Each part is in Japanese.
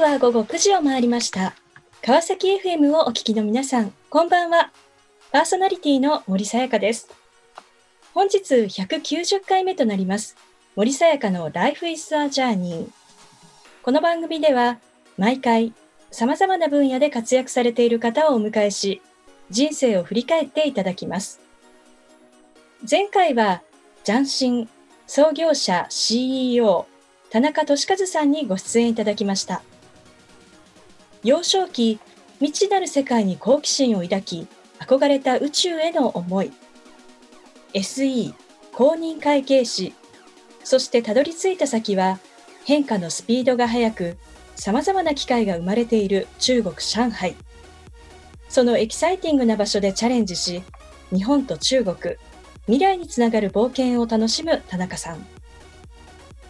刻は午後9時を回りました。川崎 FM をお聞きの皆さん、こんばんは。パーソナリティの森さやかです。本日190回目となります。森さやかの Life is a Journey。この番組では、毎回、様々な分野で活躍されている方をお迎えし、人生を振り返っていただきます。前回は、ジャンシン創業者 CEO 田中俊和さんにご出演いただきました。幼少期、未知なる世界に好奇心を抱き、憧れた宇宙への思い。SE、公認会計士、そしてたどり着いた先は、変化のスピードが速く、様々な機会が生まれている中国・上海。そのエキサイティングな場所でチャレンジし、日本と中国、未来につながる冒険を楽しむ田中さん。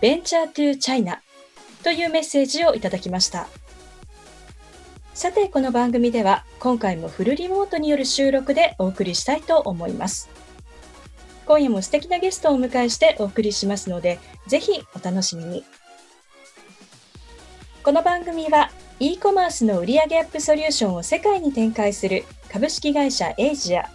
ベンチャートゥチャイナというメッセージをいただきました。さて、この番組では今回もフルリモートによる収録でお送りしたいと思います。今夜も素敵なゲストをお迎えしてお送りしますので、ぜひお楽しみに。この番組は e コマースの売上アップソリューションを世界に展開する株式会社エイジア、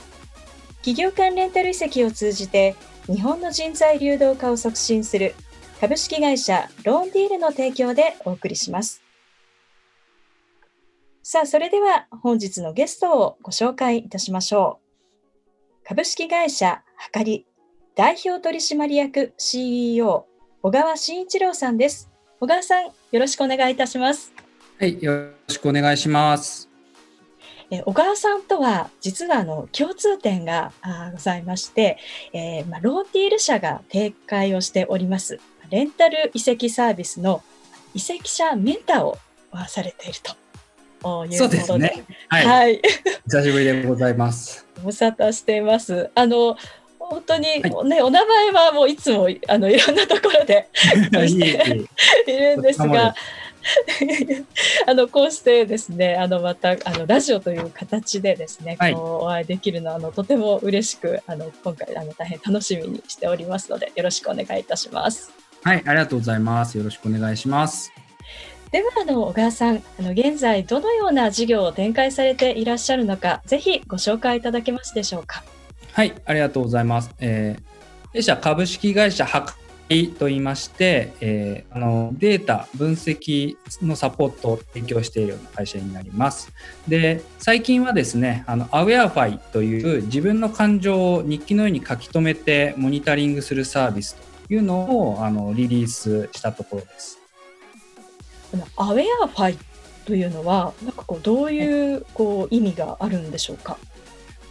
企業間レンタル移籍を通じて日本の人材流動化を促進する株式会社ローンディールの提供でお送りします。さあ、それでは本日のゲストをご紹介いたしましょう。株式会社はかり代表取締役 CEO 小川慎一郎さんです。小川さん、よろしくお願いいたします。はい、よろしくお願いします。え小川さんとは実はあの共通点があございまして、えーまあ、ローディール社が展開をしておりますレンタル移籍サービスの移籍者メンターをされているというそうことでですね。はい、はい、久しぶりでございます。ご無沙汰しています。あの本当に、はいねお名前はもういつもあのいろんなところで いるんですが、あのこうしてですね、あのまたあのラジオという形でですね、はいこうお会いできるのはあのとても嬉しく、あの今回あの大変楽しみにしておりますので、よろしくお願いいたします。はい、ありがとうございます。よろしくお願いします。ではあの小川さん、あの現在どのような事業を展開されていらっしゃるのか、ぜひご紹介いただけますでしょうか。はい、ありがとうございます。えー、弊社株式会社はかりと言いまして、えーあのデータ分析のサポートを提供しているような会社になります。で、最近はですね、あのアウェアファイという自分の感情を日記のように書き留めてモニタリングするサービスというのをあのリリースしたところです。あのアウェアファイというのは、なんかこうどういうこう意味があるんでしょうか？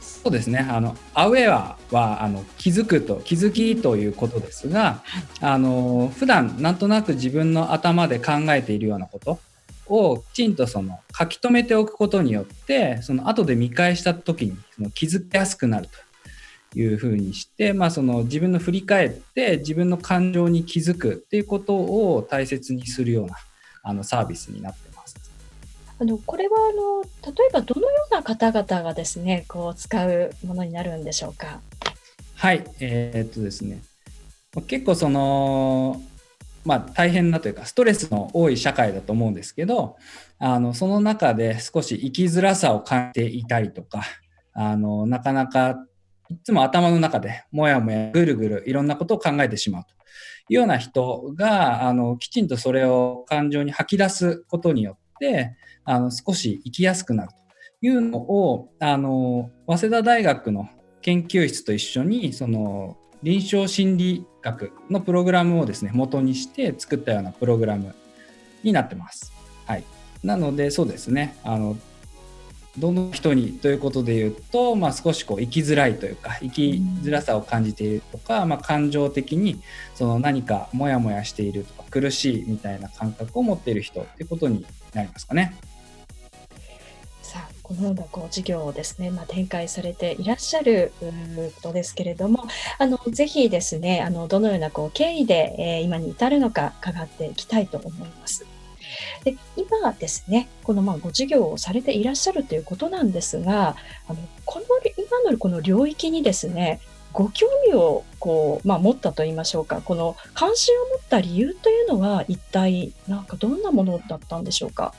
そうですね。あのアウェアはあの気づくと気づきということですが、あの普段なんとなく自分の頭で考えているようなことをきちんとその書き留めておくことによって、その後で見返した時にその気づきやすくなるというふうにして、まあその自分の振り返って自分の感情に気づくっていうことを大切にするようなあのサービスになってます。あのこれはあの例えばどのような方々がですねこう使うものになるんでしょうか？はい、えーっとですね、まあ結構その、まあ大変なというか、ストレスの多い社会だと思うんですけど、あの、その中で少し生きづらさを感じていたりとか、あの、なかなか、いつも頭の中でもやもやぐるぐるいろんなことを考えてしまうというような人が、あの、きちんとそれを感情に吐き出すことによって、あの、少し生きやすくなるというのを、あの、早稲田大学の研究室と一緒にその臨床心理学のプログラムをですね元にして作ったようなプログラムになってます。はい、なのでそうですねあのどの人にということで言うと、まあ、少しこう生きづらいというか生きづらさを感じているとか、まあ、感情的にその何かモヤモヤしているとか苦しいみたいな感覚を持っている人っていうことになりますかね。さあこのようなこう事業をですね、まあ、展開されていらっしゃるうことですけれどもあのぜひですねあのどのようなこう経緯で、えー今に至るのか伺っていきたいと思います。で今ですねこのまあご事業をされていらっしゃるということなんですがあのこの今のこの領域にですねご興味をこう、まあ、持ったと言いましょうかこの関心を持った理由というのは一体なんかどんなものだったんでしょうか？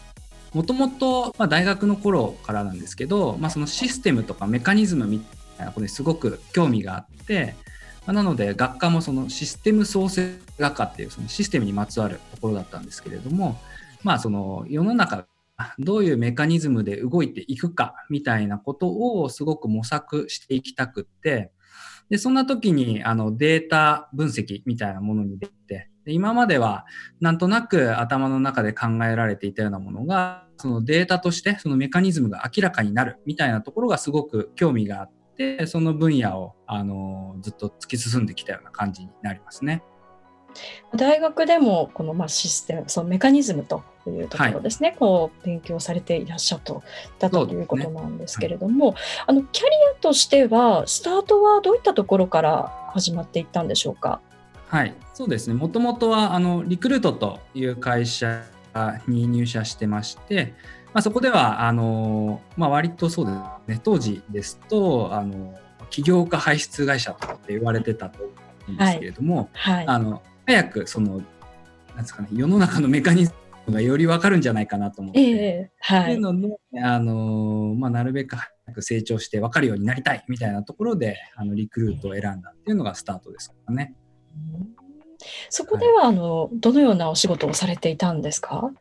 もともと大学の頃からなんですけど、まあ、そのシステムとかメカニズムみたいなことにすごく興味があって、ま、なので学科もそのシステム創生学科っていうそのシステムにまつわるところだったんですけれども、まあ、その世の中どういうメカニズムで動いていくかみたいなことをすごく模索していきたくって、で、そんな時にあのデータ分析みたいなものに出て、で今まではなんとなく頭の中で考えられていたようなものが、そのデータとしてそのメカニズムが明らかになるみたいなところがすごく興味があってて、その分野をあのずっと突き進んできたような感じになりますね。大学でもこのまあシステム、そのメカニズムというところですね、はい、こう勉強されていらっしゃったということなんですけれども、ねはい、あのキャリアとしてはスタートはどういったところから始まっていったんでしょうか？はい、そうですね。もともとはあのリクルートという会社に入社してまして、まあ、そこではあの、まあ、割とそうですね。当時ですとあの起業家排出会社とって言われてたと思うんですけれども、はい。はい、あの早くそのなんですかね世の中のメカニズムがより分かるんじゃないかなと思って、えーはい、いうのであの、まあ、なるべく早く成長して分かるようになりたいみたいなところであのリクルートを選んだっていうのがスタートですからね。そこでは、あのどのようなお仕事をされていたんですか？はい、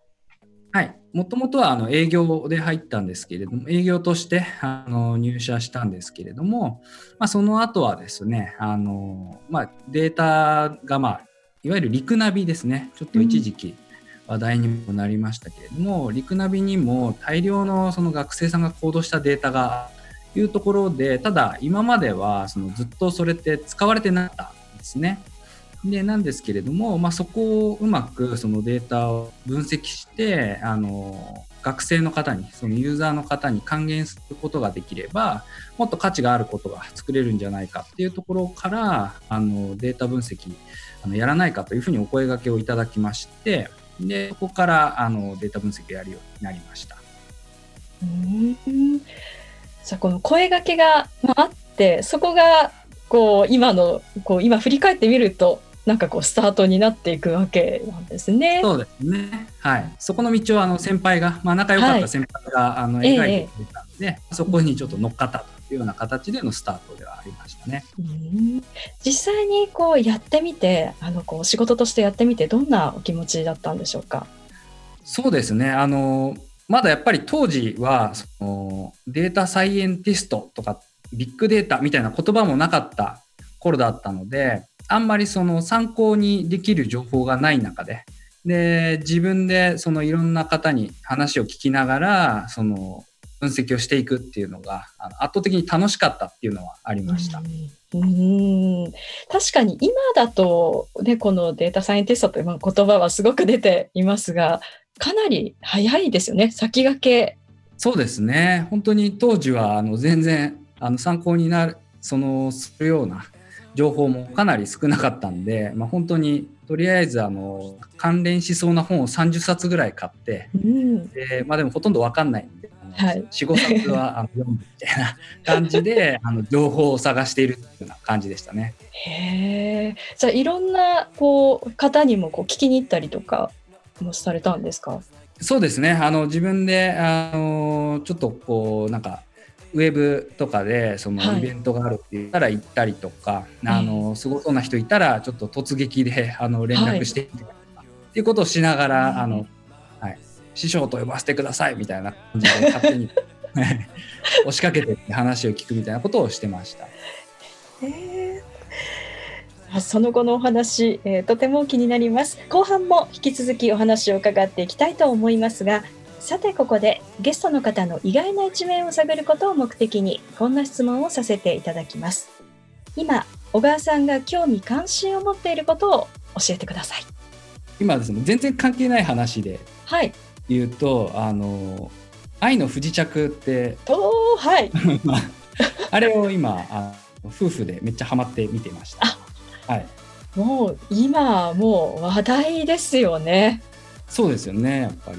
もともとはあの営業で入ったんですけれども、営業としてあの入社したんですけれども、まあ、その後はですね、あのまあ、データが、まあ、いわゆるリクナビですね、ちょっと一時期話題にもなりましたけれども、うん、リクナビにも大量のその学生さんが行動したデータがいうところで、ただ今まではそのずっとそれって使われてなかったんですね。でなんですけれども、まあ、そこをうまくそのデータを分析してあの学生の方にそのユーザーの方に還元することができればもっと価値があることが作れるんじゃないかっていうところからあのデータ分析あのやらないかというふうにお声がけをいただきましてでそこからあのデータ分析をやるようになりました。うんさあこの声がけがあってそこがこう今のこう今振り返ってみるとなんかこうスタートになっていくわけなんですね。そうですね。はい。そこの道をあの先輩が、まあ仲良かった先輩が、はい、あの描いてくれたんで、ええ、そこにちょっと乗っかったというような形でのスタートではありましたね。実際にこうやってみて、あのこう仕事としてやってみてどんなお気持ちだったんでしょうか？そうですね。あのまだやっぱり当時はそのデータサイエンティストとかビッグデータみたいな言葉もなかった頃だったので、あんまりその参考にできる情報がない中で、で、自分でそのいろんな方に話を聞きながら、その分析をしていくっていうのが圧倒的に楽しかったっていうのはありました。うん確かに今だと、ね、このデータサイエンティストという言葉はすごく出ていますがかなり早いですよね先駆け。そうですね本当に当時はあの全然あの参考になるそのするような情報もかなり少なかったんで、まあ、本当にとりあえずあの関連しそうな本を30冊ぐらい買って、うん、でまあ、でもほとんんど分かんないんで、はい、45冊は あの読むみたいな感じであの情報を探しているっていうような感じでしたね。へえじゃあいろんなこう方にもこう聞きに行ったりとかもされたんですか？そうですね。あの自分であのちょっとこうなんかウェブとかでそのイベントがあるって言ったら行ったりとか、はい、あのすごそうな人いたらちょっと突撃であの連絡してみたはい、っていうことをしながら、あのはい、師匠と呼ばせてくださいみたいな感じで勝手に 押しかけて話を聞くみたいなことをしてました。その後のお話、えー、とても気になります。後半も引き続きお話を伺っていきたいと思いますが、さてここでゲストの方の意外な一面を探ることを目的にこんな質問をさせていただきます。今小川さんが興味関心を持っていることを教えてください。今ですね全然関係ない話で言うと、はい、あの愛の不時着っておはい。あれを今あ夫婦でめっちゃハマって見てました。はい。もう今もう話題ですよね。そうですよねやっぱり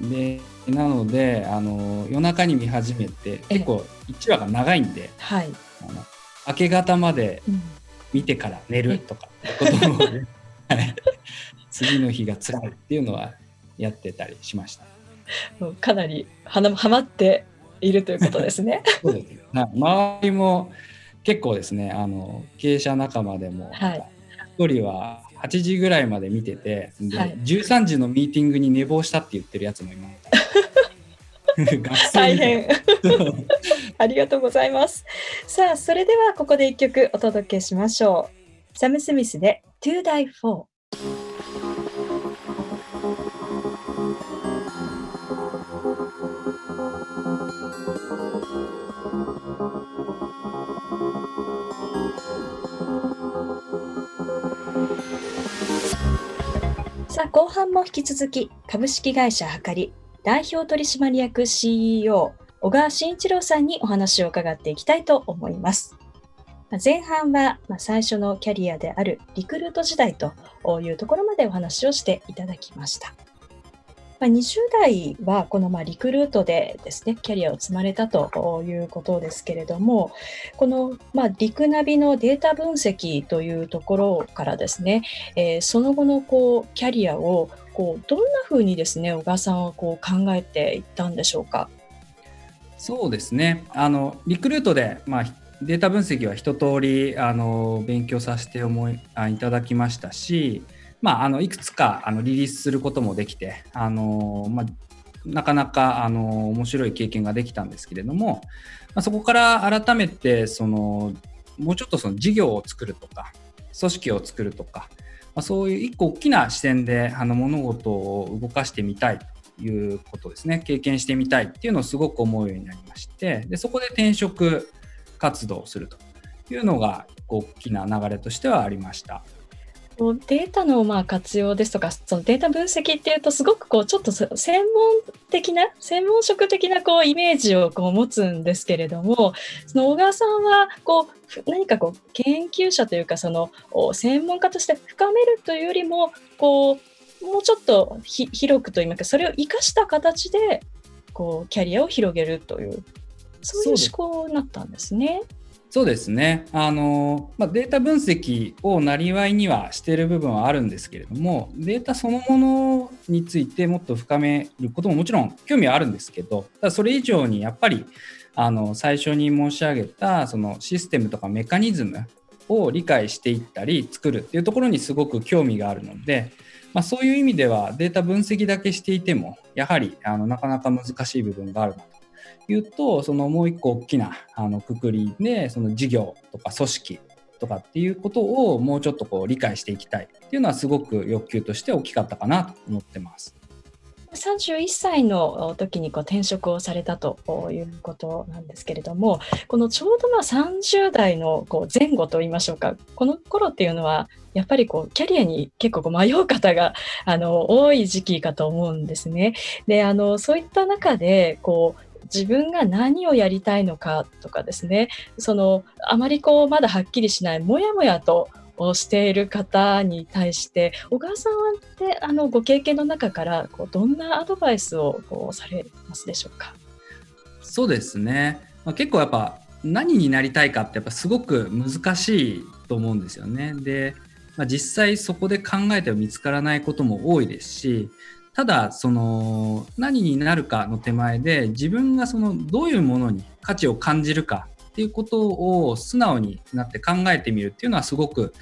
でなのであの夜中に見始めて結構1話が長いんで、はい、あの明け方まで見てから寝るとかってことを、はい。次の日が辛いっていうのはやってたりしました。かなりはなはまっているということですね。そうです。ね周りも結構ですねあの経営者仲間でも、はい。一人は8時ぐらいまで見ててで、はい13時のミーティングに寝坊したって言ってるやつもいました。学生大変。ありがとうございます。さあ、それではここで一曲お届けしましょう。サム・スミスで To Die For。半も引き続き株式会社はかり代表取締役 CEO 小川慎一郎さんにお話を伺っていきたいと思います。ま前半はま最初のキャリアであるリクルート時代というところまでお話をしていただきました。まあ20代はこのまあリクルートでですね、キャリアを積まれたということですけれども、このまあリクナビのデータ分析というところからですね、えーその後のこうキャリアをこうどんなふうにですね小川さんはこう考えていったんでしょうか？そうですねあのリクルートで、まあ、データ分析は一通りあの勉強させて思いあいただきましたし、まあ、あのいくつかあのリリースすることもできてあの、まあ、なかなかあの面白い経験ができたんですけれども、まあ、そこから改めてそのもうちょっとその事業を作るとか組織を作るとか、まあ、そういう一個大きな視点であの物事を動かしてみたいということですね経験してみたいっていうのをすごく思うようになりましてでそこで転職活動をするというのが大きな流れとしてはありました。こうデータのまあ活用ですとかそのデータ分析っていうとすごくこうちょっとそ専門的な専門職的なこうイメージをこう持つんですけれどもその小川さんはこうふ何かこう研究者というかそのお専門家として深めるというよりもこうもうちょっとひ広くといいますかそれを生かした形でこうキャリアを広げるというそういう思考になったんですね。そうですね。あの、まあ、データ分析をなりわいにはしている部分はあるんですけれどもデータそのものについてもっと深めることももちろん興味はあるんですけどただそれ以上にやっぱりあの最初に申し上げたそのシステムとかメカニズムを理解していったり作るっていうところにすごく興味があるので、まあ、そういう意味ではデータ分析だけしていてもやはりあのなかなか難しい部分があるなと。いうとそのもう一個大きなあのくくりでその事業とか組織とかっていうことをもうちょっとこう理解していきたいっていうのはすごく欲求として大きかったかなと思ってます。31歳の時にこう転職をされたということなんですけれどもこのちょうどまあ30代のこう前後といいましょうかこの頃っていうのはやっぱりこうキャリアに結構迷う方があの多い時期かと思うんですね。であのそういった中でこう自分が何をやりたいのかとかですねそのあまりこうまだはっきりしないもやもやとしている方に対して小川さんはであのご経験の中からこうどんなアドバイスをこうされますでしょうか？そうですね、まあ、結構やっぱ何になりたいかってやっぱすごく難しいと思うんですよね。で、まあ、実際そこで考えても見つからないことも多いですしただその何になるかの手前で自分がそのどういうものに価値を感じるかっていうことを素直になって考えてみるっていうのはすごく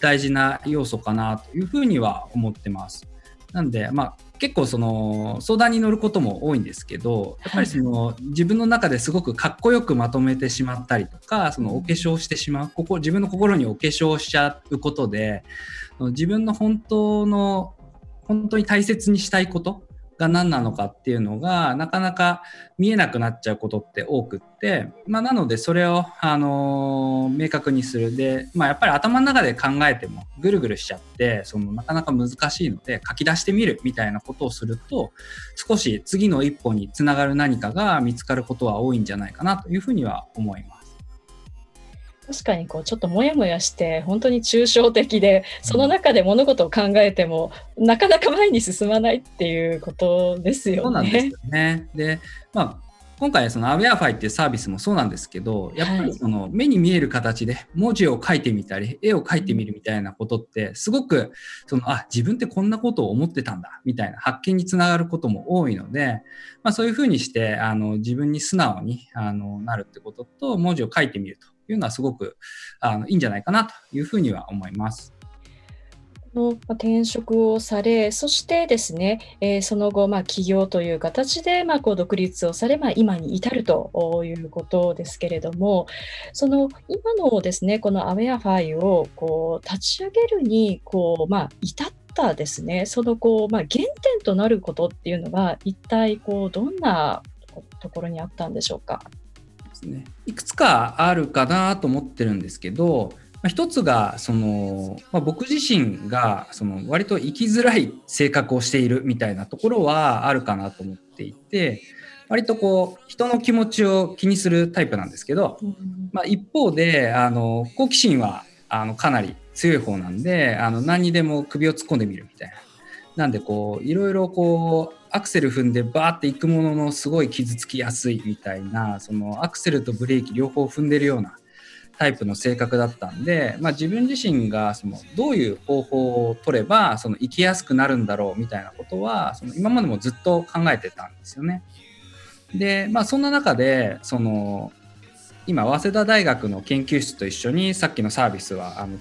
大事な要素かなというふうには思ってます。なんで、まあ、結構その相談に乗ることも多いんですけどやっぱりその自分の中ですごくかっこよくまとめてしまったりとかそのお化粧してしまうここ自分の心にお化粧しちゃうことで自分の本当の本当に大切にしたいことが何なのかっていうのがなかなか見えなくなっちゃうことって多くって、まあ、なのでそれを、あのー明確にするで、まあ、やっぱり頭の中で考えてもぐるぐるしちゃってそのなかなか難しいので書き出してみるみたいなことをすると少し次の一歩につながる何かが見つかることは多いんじゃないかなというふうには思います。確かにこうちょっともやもやして本当に抽象的でその中で物事を考えても、なかなか前に進まないっていうことですよね。そうなんですよね。で、まあ、今回そのアウェアファイっていうサービスもそうなんですけどやっぱりその目に見える形で文字を書いてみたり絵を描いてみるみたいなことってすごくそのあ自分ってこんなことを思ってたんだみたいな発見につながることも多いので、まあ、そういうふうにしてあの自分に素直にあのなるってことと文字を書いてみるというのはすごくあのいいんじゃないかなというふうには思います。の転職をされ、そしてですね、えー、その後、まあ、起業という形で、まあ、こう独立をされ、まあ、今に至るということですけれども、その今のですね、このアウェアファイをこう立ち上げるにこう、まあ、至ったですね、そのこう、まあ、原点となることっていうのは、一体こうどんなところにあったんでしょうか？ですね、いくつかあるかなと思ってるんですけど、まあ、一つがその、まあ、僕自身がその割と生きづらい性格をしているみたいなところはあるかなと思っていて割とこう人の気持ちを気にするタイプなんですけど、まあ、一方であの好奇心はあのかなり強い方なんであの何にでも首を突っ込んでみるみたいな。なんでこういろいろこうアクセル踏んでバーっていくもののすごい傷つきやすいみたいなそのアクセルとブレーキ両方踏んでるようなタイプの性格だったんで、まあ、自分自身がそのどういう方法を取ればその生きやすくなるんだろうみたいなことはその今までもずっと考えてたんですよね。で、まあ、そんな中でその今早稲田大学の研究室と一緒にさっきのサービスはあの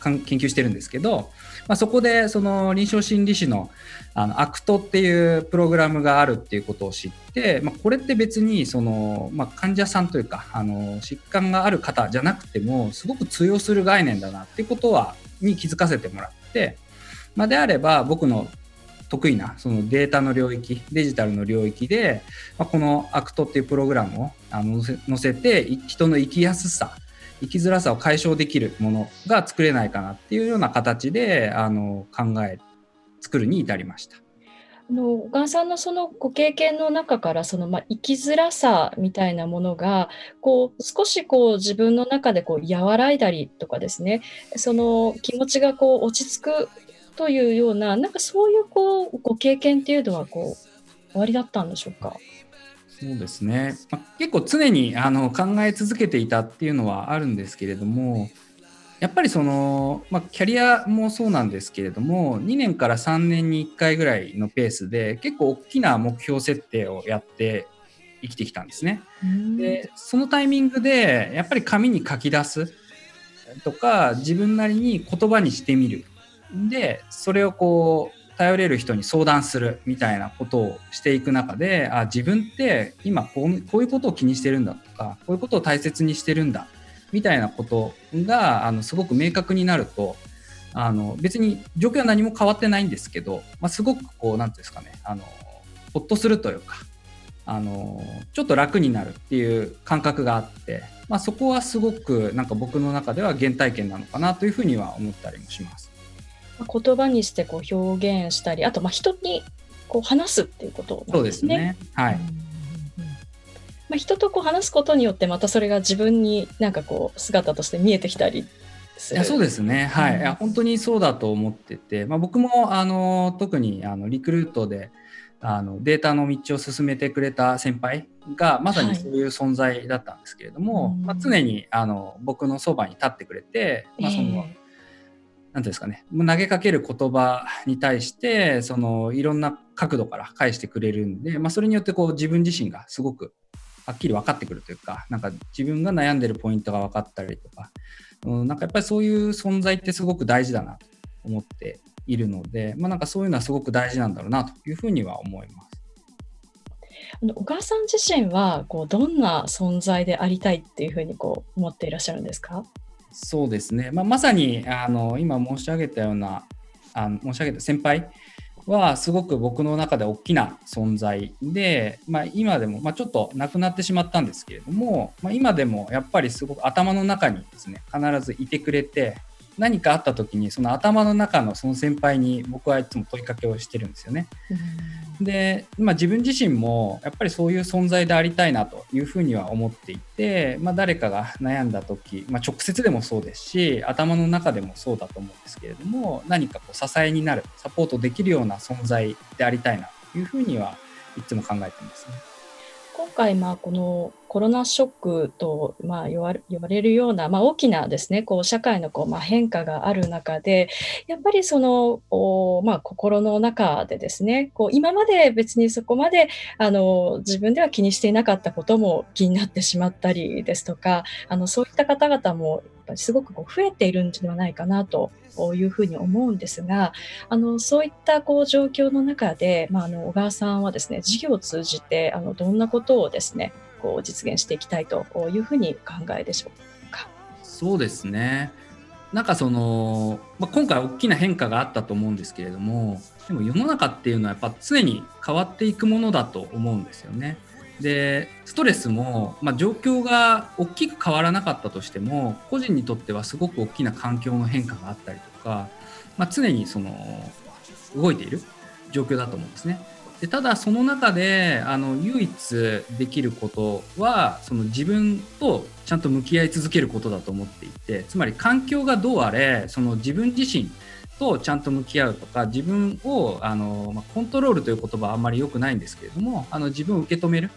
研究してるんですけど、まあ、そこでその臨床心理士のあの ACT っていうプログラムがあるっていうことを知って、まあ、これって別にその、まあ、患者さんというかあの疾患がある方じゃなくてもすごく通用する概念だなっていうことはに気づかせてもらって、まあ、であれば僕の得意なそのデータの領域デジタルの領域で、まあ、この ACT っていうプログラムをあの載せて人の生きやすさ生きづらさを解消できるものが作れないかなっていうような形であの考え作るに至りました。あの小川さんのそのご経験の中からその、まあ、生きづらさみたいなものがこう少しこう自分の中でこう和らいだりとかですねその気持ちがこう落ち着くというようななんかそういうこうご経験っていうのはこう終わりだったんでしょうか？そうですね、まあ、結構常にあの考え続けていたっていうのはあるんですけれどもやっぱりその、まあ、キャリアもそうなんですけれども2年から3年に1回ぐらいのペースで結構大きな目標設定をやって生きてきたんですね。でそのタイミングでやっぱり紙に書き出すとか自分なりに言葉にしてみる。でそれをこう頼れる人に相談するみたいなことをしていく中であ自分って今こうこういうことを気にしてるんだとかこういうことを大切にしてるんだみたいなことがあのすごく明確になるとあの別に状況は何も変わってないんですけど、まあ、すごくこう何ていうんですかねあのほっとするというかあのちょっと楽になるっていう感覚があって、まあ、そこはすごくなんか僕の中では原体験なのかなというふうには思ったりもします。言葉にしてこう表現したりあとまあ人にこう話すっていうことなんですね。そうですね。はい、まあ、人とこう話すことによってまたそれが自分になんかこう姿として見えてきたりいやそうですね、はい、うん、いや本当にそうだと思ってて、まあ、僕もあの特にあのリクルートであのデータの道を進めてくれた先輩がまさにそういう存在だったんですけれども、はい、まあ、常にあの僕のそばに立ってくれて、まあ、その、何ていうんですかね投げかける言葉に対してそのいろんな角度から返してくれるんで、まあ、それによってこう自分自身がすごくはっきり分かってくるというかなんか自分が悩んでるポイントが分かったりとか、うん、なんかやっぱりそういう存在ってすごく大事だなと思っているので、まあ、なんかそういうのはすごく大事なんだろうなというふうには思います。小川さん自身はこうどんな存在でありたいっていうふうにこう思っていらっしゃるんですかそうですね、まあ、まさにあの今申し上げたようなあの申し上げた先輩はすごく僕の中で大きな存在で、まあ、今でも、まあ、ちょっと亡くなってしまったんですけれども、まあ、今でもやっぱりすごく頭の中にですね必ずいてくれて何かあった時にその頭の中のその先輩に僕はいつも問いかけをしてるんですよね。で、まあ、自分自身もやっぱりそういう存在でありたいなというふうには思っていて、まあ、誰かが悩んだ時、まあ、直接でもそうですし頭の中でもそうだと思うんですけれども何かこう支えになるサポートできるような存在でありたいなというふうにはいつも考えてますね。今回、まあ、このコロナショックと、まあ、言われ言われるような、まあ、大きなですね、こう社会のこう、まあ、変化がある中で、やっぱりその、おまあ、心の中でですね、こう今まで別にそこまであの自分では気にしていなかったことも気になってしまったりですとか、あのそういった方々もぱりすごくこう増えているんではないかなというふうに思うんですが、あのそういったこう状況の中で、まあ、あの小川さんはですね、事業を通じてあのどんなことをですね、こう実現していきたいというふうに考えでしょうか？そうですね。なんかその、まあ、今回大きな変化があったと思うんですけれどもでも世の中っていうのはやっぱ常に変わっていくものだと思うんですよね。でストレスも、まあ、状況が大きく変わらなかったとしても個人にとってはすごく大きな環境の変化があったりとか、まあ、常にその動いている状況だと思うんですね。でただその中であの唯一できることはその自分とちゃんと向き合い続けることだと思っていてつまり環境がどうあれその自分自身とちゃんと向き合うとか自分をあの、まあ、コントロールという言葉はあんまり良くないんですけれどもあの自分を受け止める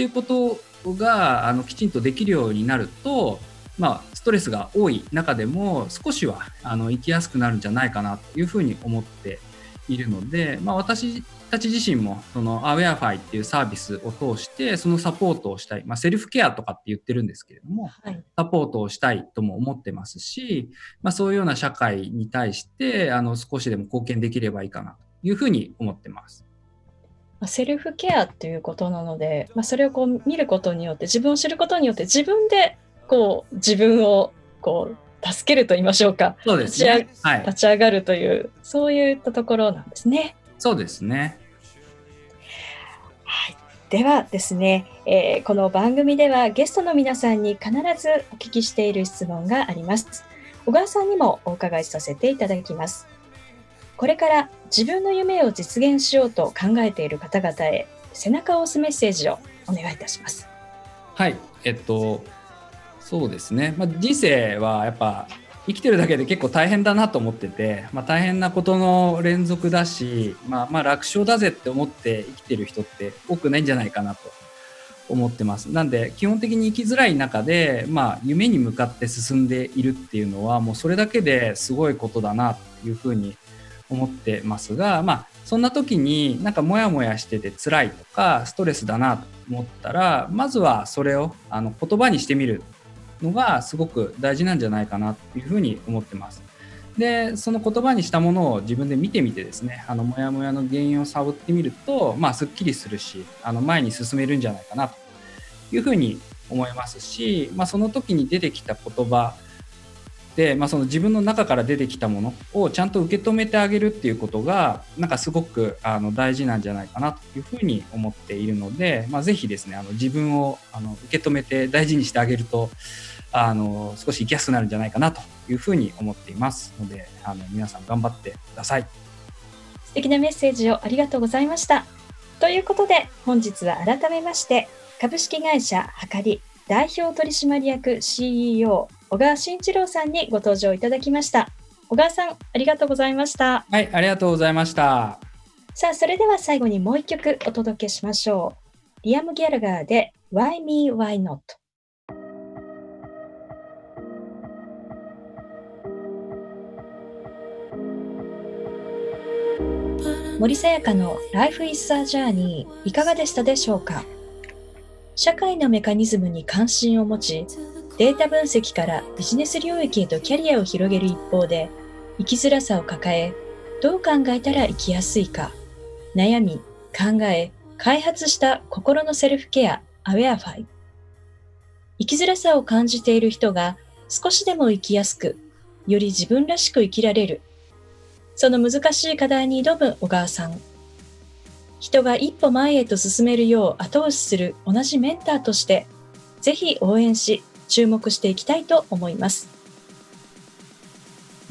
っていうことがあのきちんとできるようになると、まあ、ストレスが多い中でも少しはあの生きやすくなるんじゃないかなというふうに思っているので、まあ、私たち自身もそのアウェアファイっていうサービスを通してそのサポートをしたい、まあ、セルフケアとかって言ってるんですけれども、はい、サポートをしたいとも思ってますし、まあ、そういうような社会に対してあの少しでも貢献できればいいかなというふうに思ってます。セルフケアっていうことなので、まあ、それをこう見ることによって自分を知ることによって自分でこう自分をこう助けると言いましょうかそうですね、立ち上がるというそういったところなんですね。そうですねはい、ではですね、えー、この番組ではゲストの皆さんに必ずお聞きしている質問があります。小川さんにもお伺いさせていただきます。これから自分の夢を実現しようと考えている方々へ背中を押すメッセージをお願いいたします。はい、えっとそうですね。まあ、人生はやっぱ生きてるだけで結構大変だなと思ってて、まあ、大変なことの連続だし、まあ、まあ楽勝だぜって思って生きてる人って多くないんじゃないかなと思ってます。なんで基本的に生きづらい中で、まあ、夢に向かって進んでいるっていうのはもうそれだけですごいことだなというふうに思ってますが、まあ、そんな時になんかモヤモヤしてて辛いとかストレスだなと思ったらまずはそれをあの言葉にしてみるのがすごく大事なんじゃないかなというふうに思ってます。でその言葉にしたものを自分で見てみてですねあのモヤモヤの原因を探ってみるとまあすっきりするしあの前に進めるんじゃないかなというふうに思いますし、まあ、その時に出てきた言葉、まあ、その自分の中から出てきたものをちゃんと受け止めてあげるっていうことがなんかすごくあの大事なんじゃないかなというふうに思っているので、まあ、ぜひですねあの自分をあの受け止めて大事にしてあげるとあの少し生きやすくなるんじゃないかなというふうに思っていますのであの皆さん頑張ってください。素敵なメッセージをありがとうございました。ということで本日は改めまして株式会社はかり代表取締役 CEO 小川慎一郎さんにご登場いただきました。小川さん、ありがとうございました。はい、ありがとうございました。さあ、それでは最後にもう一曲お届けしましょう。リアム・ギャラガーで Why Me, Why Not? 森さやかの Life is a Journey いかがでしたでしょうか？社会のメカニズムに関心を持ちデータ分析からビジネス領域へとキャリアを広げる一方で、生きづらさを抱え、どう考えたら生きやすいか、悩み、考え、開発した心のセルフケア、アウェアファイ。生きづらさを感じている人が少しでも生きやすく、より自分らしく生きられる。その難しい課題に挑む小川さん。人が一歩前へと進めるよう後押しする同じメンターとして、ぜひ応援し、注目していきたいと思います。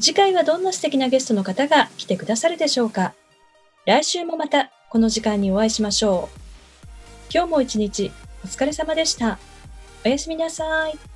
次回はどんな素敵なゲストの方が来てくださるでしょうか来週もまたこの時間にお会いしましょう。今日も一日お疲れ様でした。おやすみなさい。